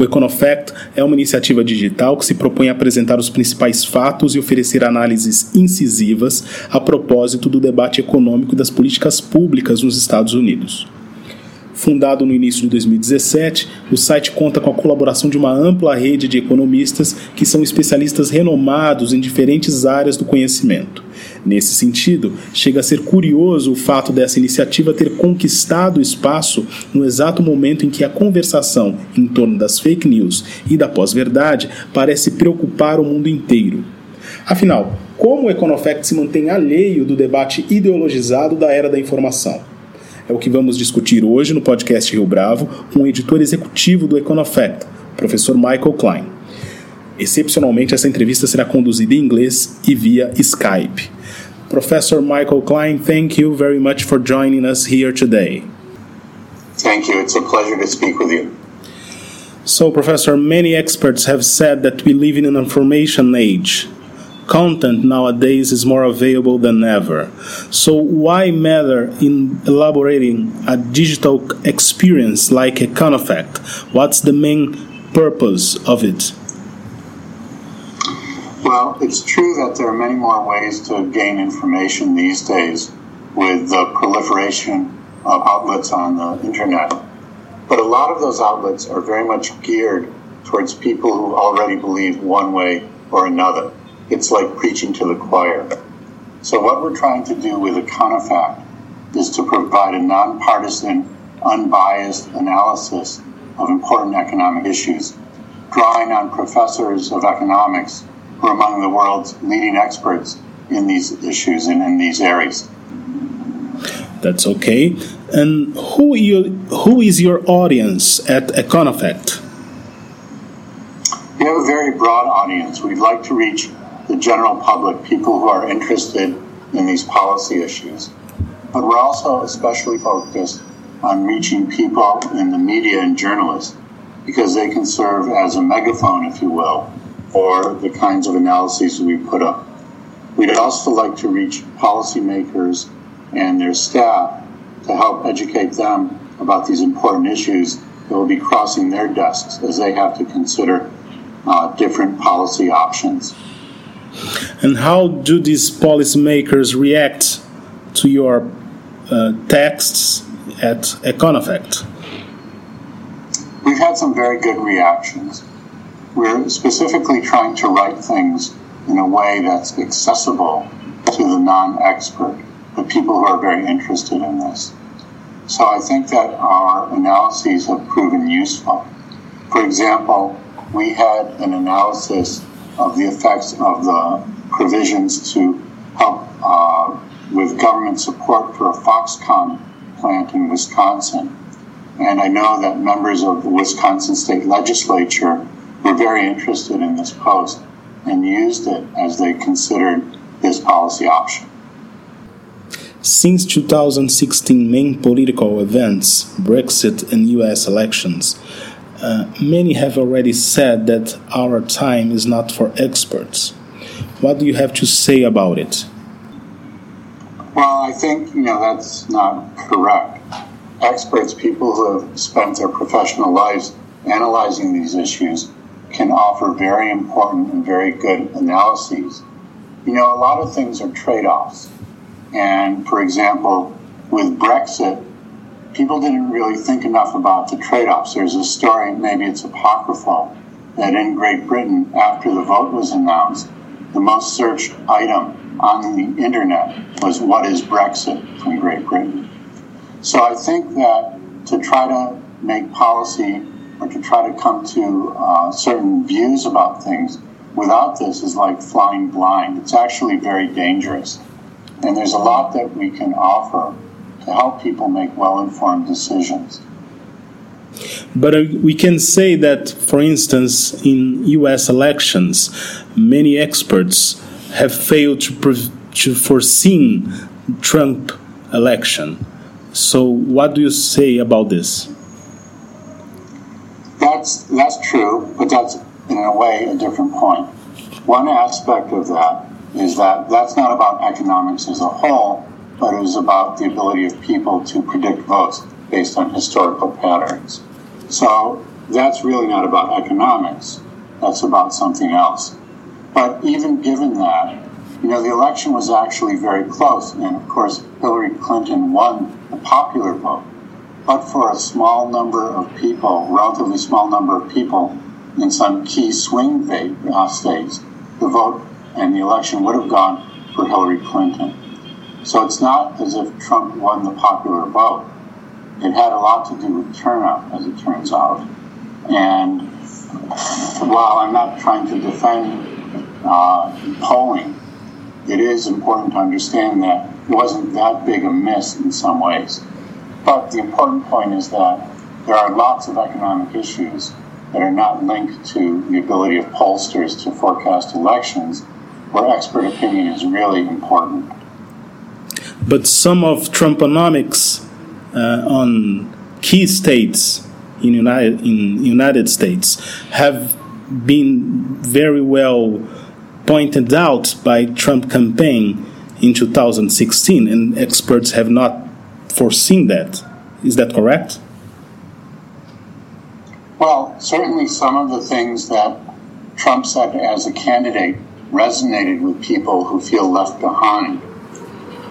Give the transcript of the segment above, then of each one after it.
O Econofact é uma iniciativa digital que se propõe a apresentar os principais fatos e oferecer análises incisivas a propósito do debate econômico das políticas públicas nos Estados Unidos. Fundado no início de 2017, o site conta com a colaboração de uma ampla rede de economistas que são especialistas renomados em diferentes áreas do conhecimento. Nesse sentido, chega a ser curioso o fato dessa iniciativa ter conquistado espaço no exato momento em que a conversação em torno das fake news e da pós-verdade parece preocupar o mundo inteiro. Afinal, como o Econofact se mantém alheio do debate ideologizado da era da informação? É o que vamos discutir hoje no podcast Rio Bravo com o editor executivo do Econofact, professor Michael Klein. Excepcionalmente, essa entrevista será conduzida em inglês e via Skype. Professor Michael Klein, thank you very much for joining us here today. Thank you. It's a pleasure to speak with you. So, Professor, many experts have said that we live in an information age content nowadays is more available than ever. So, why matter in elaborating a digital experience like a Econofact? What's the main purpose of it? Well, it's true that there are many more ways to gain information these days with the proliferation of outlets on the internet. But a lot of those outlets are very much geared towards people who already believe one way or another it's like preaching to the choir. So, what we're trying to do with Econofact is to provide a nonpartisan, unbiased analysis of important economic issues, drawing on professors of economics who are among the world's leading experts in these issues and in these areas. That's okay. And who you, who is your audience at Econofact? We have a very broad audience. We'd like to reach the general public, people who are interested in these policy issues. But we're also especially focused on reaching people in the media and journalists because they can serve as a megaphone, if you will, for the kinds of analyses we put up. We'd also like to reach policymakers and their staff to help educate them about these important issues that will be crossing their desks as they have to consider uh, different policy options. And how do these policymakers react to your uh, texts at Econofact? We've had some very good reactions. We're specifically trying to write things in a way that's accessible to the non expert, the people who are very interested in this. So I think that our analyses have proven useful. For example, we had an analysis of the effects of the provisions to help uh, with government support for a Foxconn plant in Wisconsin. And I know that members of the Wisconsin state legislature were very interested in this post and used it as they considered this policy option. Since 2016 main political events, Brexit and US elections, uh, many have already said that our time is not for experts. What do you have to say about it? Well, I think you know that's not correct. Experts, people who have spent their professional lives analyzing these issues, can offer very important and very good analyses. You know, a lot of things are trade offs. And for example, with Brexit, people didn't really think enough about the trade offs. There's a story, maybe it's apocryphal, that in Great Britain, after the vote was announced, the most searched item on the internet was what is Brexit from Great Britain. So I think that to try to make policy or to try to come to uh, certain views about things without this is like flying blind. It's actually very dangerous. And there's a lot that we can offer to help people make well informed decisions. But uh, we can say that, for instance, in US elections, many experts have failed to, to foresee Trump election. So, what do you say about this? That's that's true, but that's in a way a different point. One aspect of that is that that's not about economics as a whole, but it is about the ability of people to predict votes based on historical patterns. So that's really not about economics. That's about something else. But even given that, you know, the election was actually very close. And of course, Hillary Clinton won the popular vote. But for a small number of people, relatively small number of people in some key swing uh, states, the vote and the election would have gone for Hillary Clinton. So it's not as if Trump won the popular vote. It had a lot to do with turnout, as it turns out. And while I'm not trying to defend uh, polling, it is important to understand that it wasn't that big a miss in some ways. But the important point is that there are lots of economic issues that are not linked to the ability of pollsters to forecast elections, where expert opinion is really important. But some of Trumponomics uh, on key states in United in United States have been very well pointed out by Trump campaign in 2016, and experts have not foreseen that. Is that correct? Well, certainly some of the things that Trump said as a candidate resonated with people who feel left behind.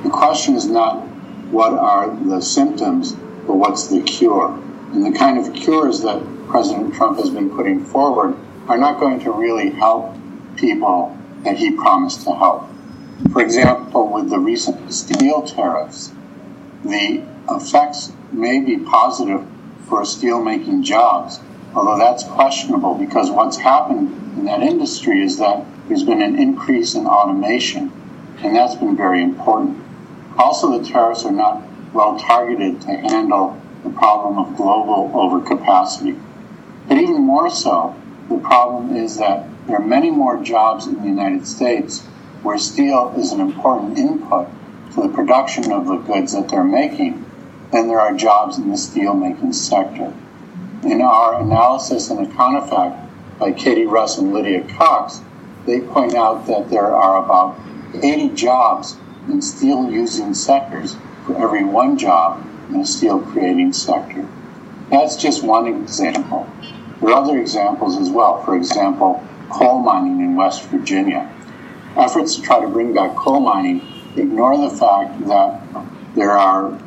The question is not what are the symptoms, but what's the cure. And the kind of cures that President Trump has been putting forward are not going to really help people that he promised to help. For example, with the recent steel tariffs, the effects may be positive for steelmaking jobs, although that's questionable because what's happened in that industry is that there's been an increase in automation, and that's been very important. Also, the tariffs are not well targeted to handle the problem of global overcapacity. But even more so, the problem is that there are many more jobs in the United States where steel is an important input to the production of the goods that they're making than there are jobs in the steel making sector. In our analysis in Econofact by Katie Russ and Lydia Cox, they point out that there are about 80 jobs in steel using sectors for every one job in a steel creating sector. That's just one example. There are other examples as well. For example, coal mining in West Virginia. Efforts to try to bring back coal mining ignore the fact that there are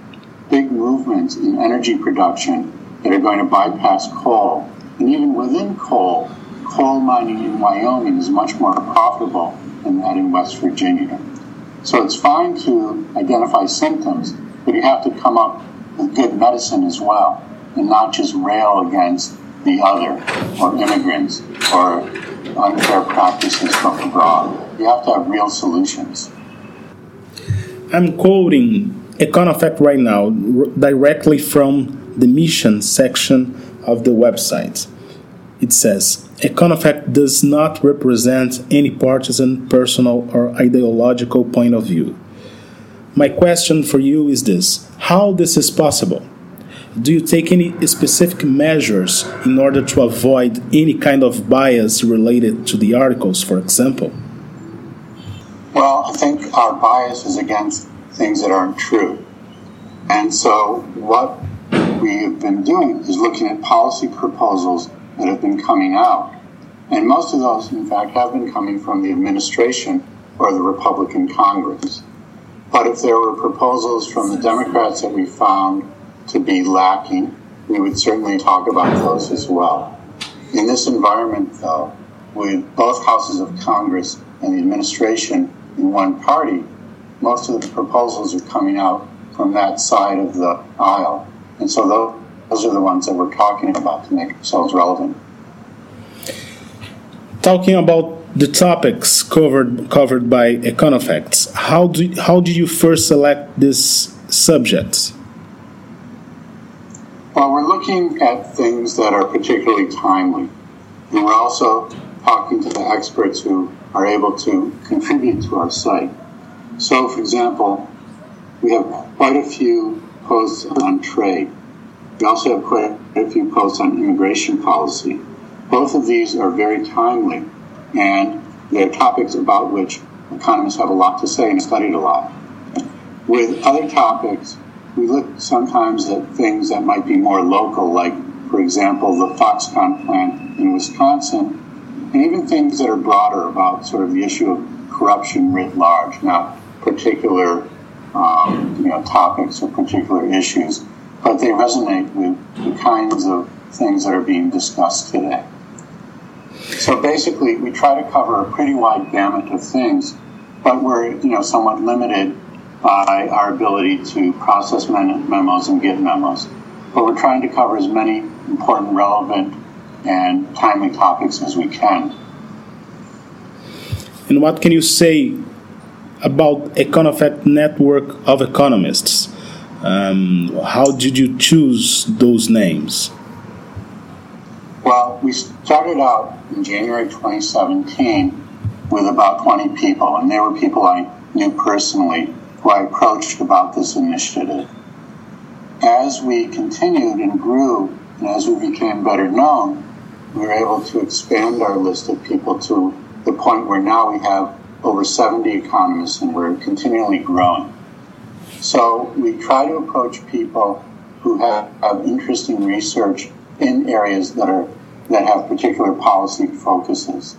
big movements in energy production that are going to bypass coal. And even within coal, coal mining in Wyoming is much more profitable than that in West Virginia. So it's fine to identify symptoms, but you have to come up with good medicine as well, and not just rail against the other, or immigrants, or unfair practices from abroad. You have to have real solutions. I'm quoting Econofact right now, directly from the mission section of the website. It says Econofact does not represent any partisan, personal, or ideological point of view. My question for you is this How this is possible? Do you take any specific measures in order to avoid any kind of bias related to the articles, for example? Well, I think our bias is against things that aren't true. And so, what we have been doing is looking at policy proposals that have been coming out. And most of those, in fact, have been coming from the administration or the Republican Congress. But if there were proposals from the Democrats that we found to be lacking, we would certainly talk about those as well. In this environment, though, with both houses of Congress and the administration in one party, most of the proposals are coming out from that side of the aisle. And so those those are the ones that we're talking about to make ourselves relevant. Talking about the topics covered covered by Econofacts, how do how do you first select these subjects? Well, we're looking at things that are particularly timely. And we're also talking to the experts who are able to contribute to our site. So, for example, we have quite a few posts on trade. We also have quite a few posts on immigration policy. Both of these are very timely, and they're topics about which economists have a lot to say and studied a lot. With other topics, we look sometimes at things that might be more local, like, for example, the Foxconn plant in Wisconsin, and even things that are broader about sort of the issue of corruption writ large, not particular um, you know, topics or particular issues, but they resonate with the kinds of things that are being discussed today. So basically, we try to cover a pretty wide gamut of things, but we're you know somewhat limited by our ability to process memos and get memos. But we're trying to cover as many important, relevant, and timely topics as we can. And what can you say about Econofact network of economists? Um, how did you choose those names? Well, we started out in January 2017 with about 20 people, and they were people I knew personally who I approached about this initiative. As we continued and grew, and as we became better known, we were able to expand our list of people to the point where now we have over 70 economists and we're continually growing. So we try to approach people who have, have interesting research in areas that are that have particular policy focuses.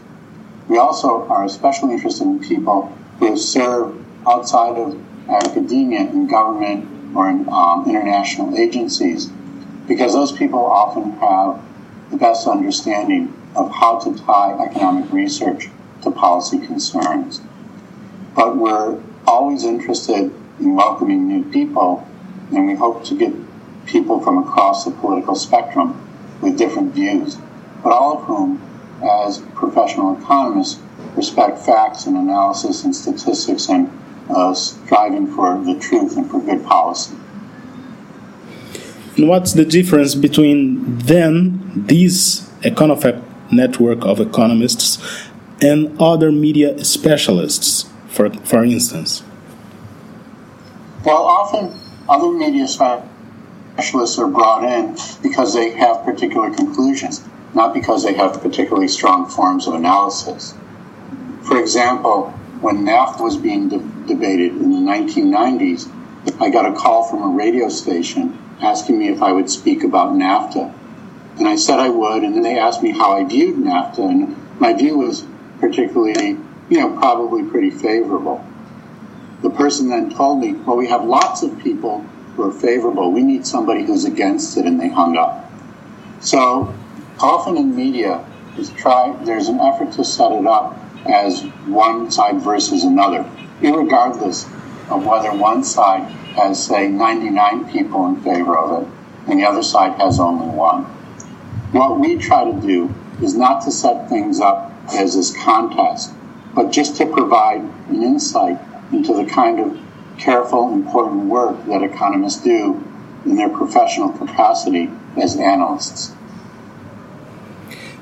We also are especially interested in people who have served outside of academia in government or in um, international agencies because those people often have the best understanding of how to tie economic research to policy concerns. But we're always interested in welcoming new people, and we hope to get people from across the political spectrum with different views, but all of whom, as professional economists, respect facts and analysis and statistics and uh, striving for the truth and for good policy. What's the difference between then these Econofact network of economists and other media specialists, for, for instance? Well, often other media specialists are brought in because they have particular conclusions, not because they have particularly strong forms of analysis. For example, when NAFTA was being de- debated in the 1990s, I got a call from a radio station asking me if I would speak about NAFTA. And I said I would, and then they asked me how I viewed NAFTA, and my view was particularly, you know, probably pretty favorable. The person then told me, well, we have lots of people who are favorable. We need somebody who's against it, and they hung up. So often in media, there's, try, there's an effort to set it up as one side versus another, regardless of whether one side has, say, 99 people in favor of it and the other side has only one. What we try to do is not to set things up as this contest, but just to provide an insight into the kind of careful, important work that economists do in their professional capacity as analysts.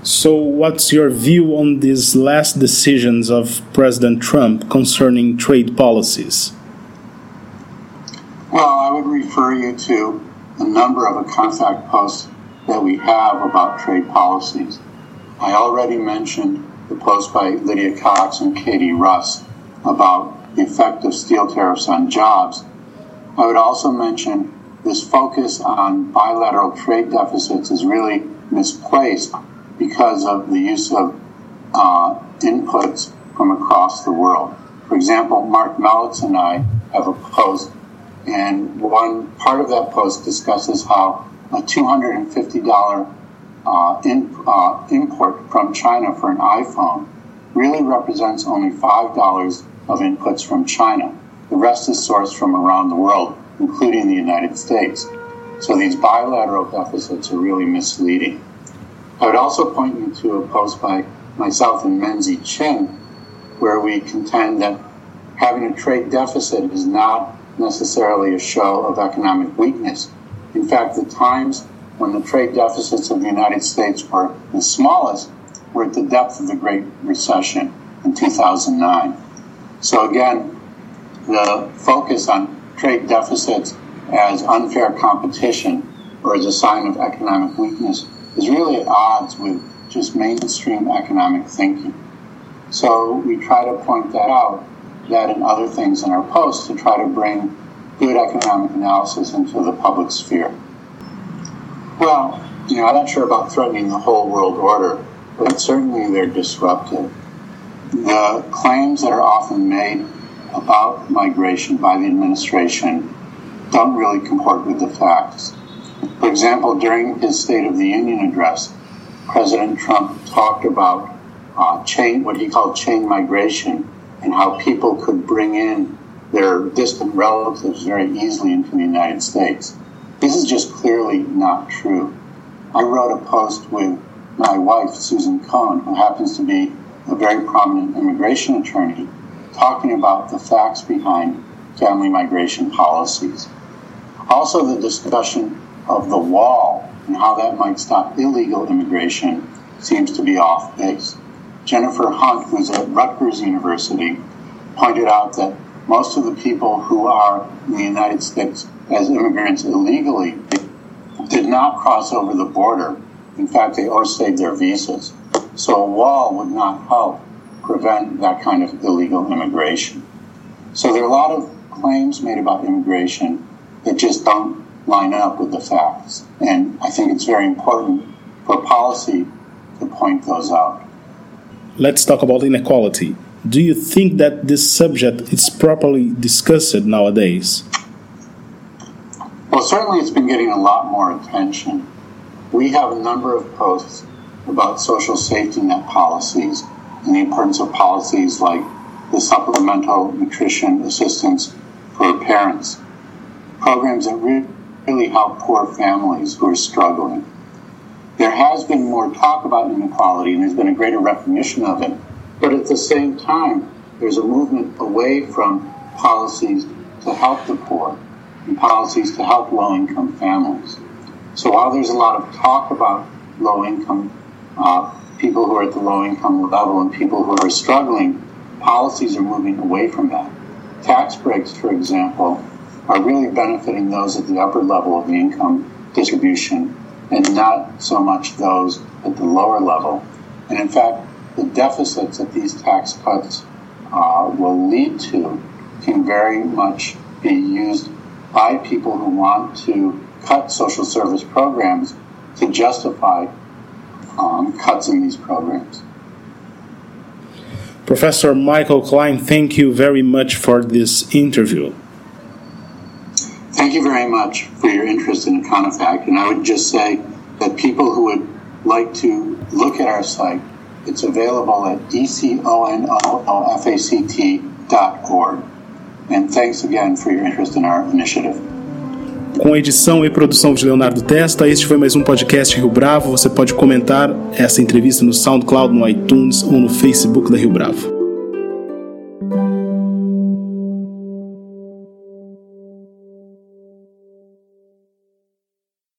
So, what's your view on these last decisions of President Trump concerning trade policies? Would refer you to a number of Econofact posts that we have about trade policies. I already mentioned the post by Lydia Cox and Katie Russ about the effect of steel tariffs on jobs. I would also mention this focus on bilateral trade deficits is really misplaced because of the use of uh, inputs from across the world. For example, Marc Melitz and I have a post, and one part of that post discusses how a $250 uh, in, uh, import from China for an iPhone really represents only $5 of inputs from China. The rest is sourced from around the world, including the United States. So these bilateral deficits are really misleading. I would also point you to a post by myself and Menzie Chinn, where we contend that having a trade deficit is not necessarily a show of economic weakness. In fact, the Times when the trade deficits of the United States were the smallest, were at the depth of the Great Recession in 2009. So again, the focus on trade deficits as unfair competition or as a sign of economic weakness is really at odds with just mainstream economic thinking. So we try to point that out, that and other things in our posts to try to bring good economic analysis into the public sphere. Well, you know, I'm not sure about threatening the whole world order, but certainly they're disruptive. The claims that are often made about migration by the administration don't really comport with the facts. For example, during his State of the Union address, President Trump talked about uh, chain, what he called chain migration, and how people could bring in their distant relatives very easily into the United States. This is just clearly not true. I wrote a post with my wife, Susan Cohen, who happens to be a very prominent immigration attorney, talking about the facts behind family migration policies. Also, the discussion of the wall and how that might stop illegal immigration seems to be off base. Jennifer Hunt, who's at Rutgers University, pointed out that most of the people who are in the United States as immigrants illegally did not cross over the border. In fact, they overstayed their visas. So a wall would not help prevent that kind of illegal immigration. So there are a lot of claims made about immigration that just don't line up with the facts. And I think it's very important for policy to point those out. Let's talk about inequality. Do you think that this subject is properly discussed nowadays? Well, certainly it's been getting a lot more attention. We have a number of posts about social safety net policies and the importance of policies like the supplemental nutrition assistance for parents, programs that really help poor families who are struggling. There has been more talk about inequality and there's been a greater recognition of it, but at the same time, there's a movement away from policies to help the poor and policies to help low income families. So while there's a lot of talk about low income uh, people who are at the low income level and people who are struggling, policies are moving away from that. Tax breaks, for example, are really benefiting those at the upper level of the income distribution and not so much those at the lower level. And in fact, the deficits that these tax cuts uh, will lead to can very much be used by people who want to cut social service programs to justify um, cuts in these programs. Professor Michael Klein, thank you very much for this interview. Thank you very much for your interest in Econofact. And I would just say that people who would like to look at our site, it's available at econofact.org. And thanks again for your interest in our initiative. Com edição e produção de Leonardo Testa, este foi mais um podcast Rio Bravo. Você pode comentar essa entrevista no SoundCloud, no iTunes ou no Facebook da Rio Bravo.